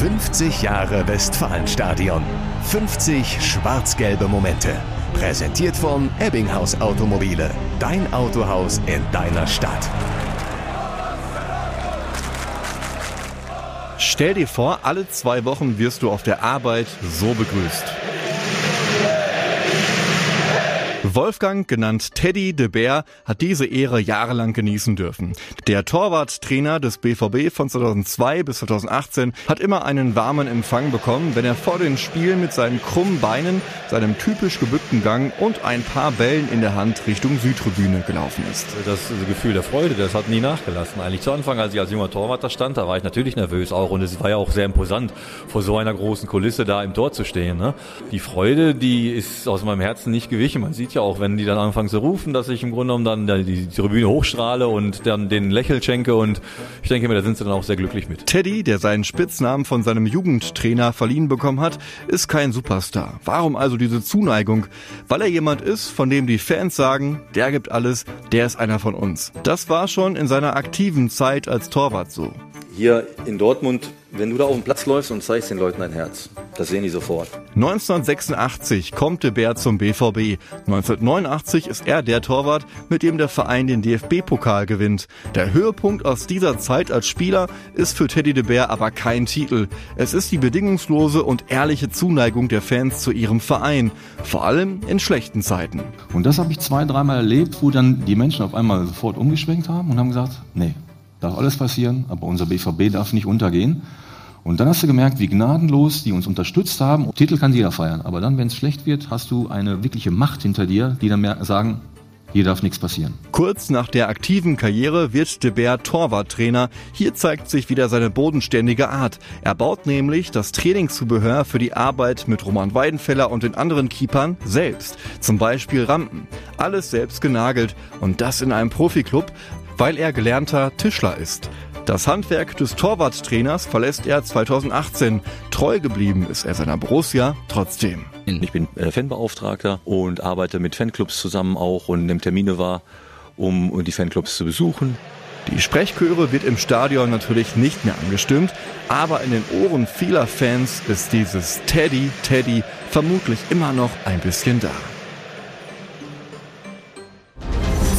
50 Jahre Westfalenstadion. 50 schwarz-gelbe Momente. Präsentiert von Ebbinghaus Automobile. Dein Autohaus in deiner Stadt. Stell dir vor, alle zwei Wochen wirst du auf der Arbeit so begrüßt. Wolfgang, genannt Teddy de Bär, hat diese Ehre jahrelang genießen dürfen. Der Torwarttrainer des BVB von 2002 bis 2018 hat immer einen warmen Empfang bekommen, wenn er vor den Spielen mit seinen krummen Beinen, seinem typisch gebückten Gang und ein paar Bällen in der Hand Richtung Südtribüne gelaufen ist. Das Gefühl der Freude, das hat nie nachgelassen. Eigentlich zu Anfang, als ich als junger Torwart da stand, da war ich natürlich nervös auch und es war ja auch sehr imposant, vor so einer großen Kulisse da im Tor zu stehen. Ne? Die Freude, die ist aus meinem Herzen nicht gewichen. Man sieht ja auch, wenn die dann anfangen zu rufen, dass ich im Grunde genommen dann die Tribüne hochstrahle und dann den Lächel schenke und ich denke mir, da sind sie dann auch sehr glücklich mit. Teddy, der seinen Spitznamen von seinem Jugendtrainer verliehen bekommen hat, ist kein Superstar. Warum also diese Zuneigung? Weil er jemand ist, von dem die Fans sagen, der gibt alles, der ist einer von uns. Das war schon in seiner aktiven Zeit als Torwart so. Hier in Dortmund, wenn du da auf dem Platz läufst und zeigst den Leuten dein Herz, das sehen die sofort. 1986 kommt de Bär zum BVB. 1989 ist er der Torwart, mit dem der Verein den DFB-Pokal gewinnt. Der Höhepunkt aus dieser Zeit als Spieler ist für Teddy de Bär aber kein Titel. Es ist die bedingungslose und ehrliche Zuneigung der Fans zu ihrem Verein. Vor allem in schlechten Zeiten. Und das habe ich zwei, dreimal erlebt, wo dann die Menschen auf einmal sofort umgeschwenkt haben und haben gesagt, nee, darf alles passieren, aber unser BVB darf nicht untergehen. Und dann hast du gemerkt, wie gnadenlos die uns unterstützt haben. Titel kann jeder feiern, aber dann, wenn es schlecht wird, hast du eine wirkliche Macht hinter dir, die dann mehr sagen, hier darf nichts passieren. Kurz nach der aktiven Karriere wird de Beer Torwarttrainer. Hier zeigt sich wieder seine bodenständige Art. Er baut nämlich das Trainingszubehör für die Arbeit mit Roman Weidenfeller und den anderen Keepern selbst. Zum Beispiel Rampen. Alles selbst genagelt. Und das in einem Profiklub, weil er gelernter Tischler ist. Das Handwerk des Torwarttrainers verlässt er 2018. Treu geblieben ist er seiner Borussia trotzdem. Ich bin äh, Fanbeauftragter und arbeite mit Fanclubs zusammen auch und nehme Termine wahr, um die Fanclubs zu besuchen. Die Sprechchöre wird im Stadion natürlich nicht mehr angestimmt, aber in den Ohren vieler Fans ist dieses Teddy, Teddy vermutlich immer noch ein bisschen da.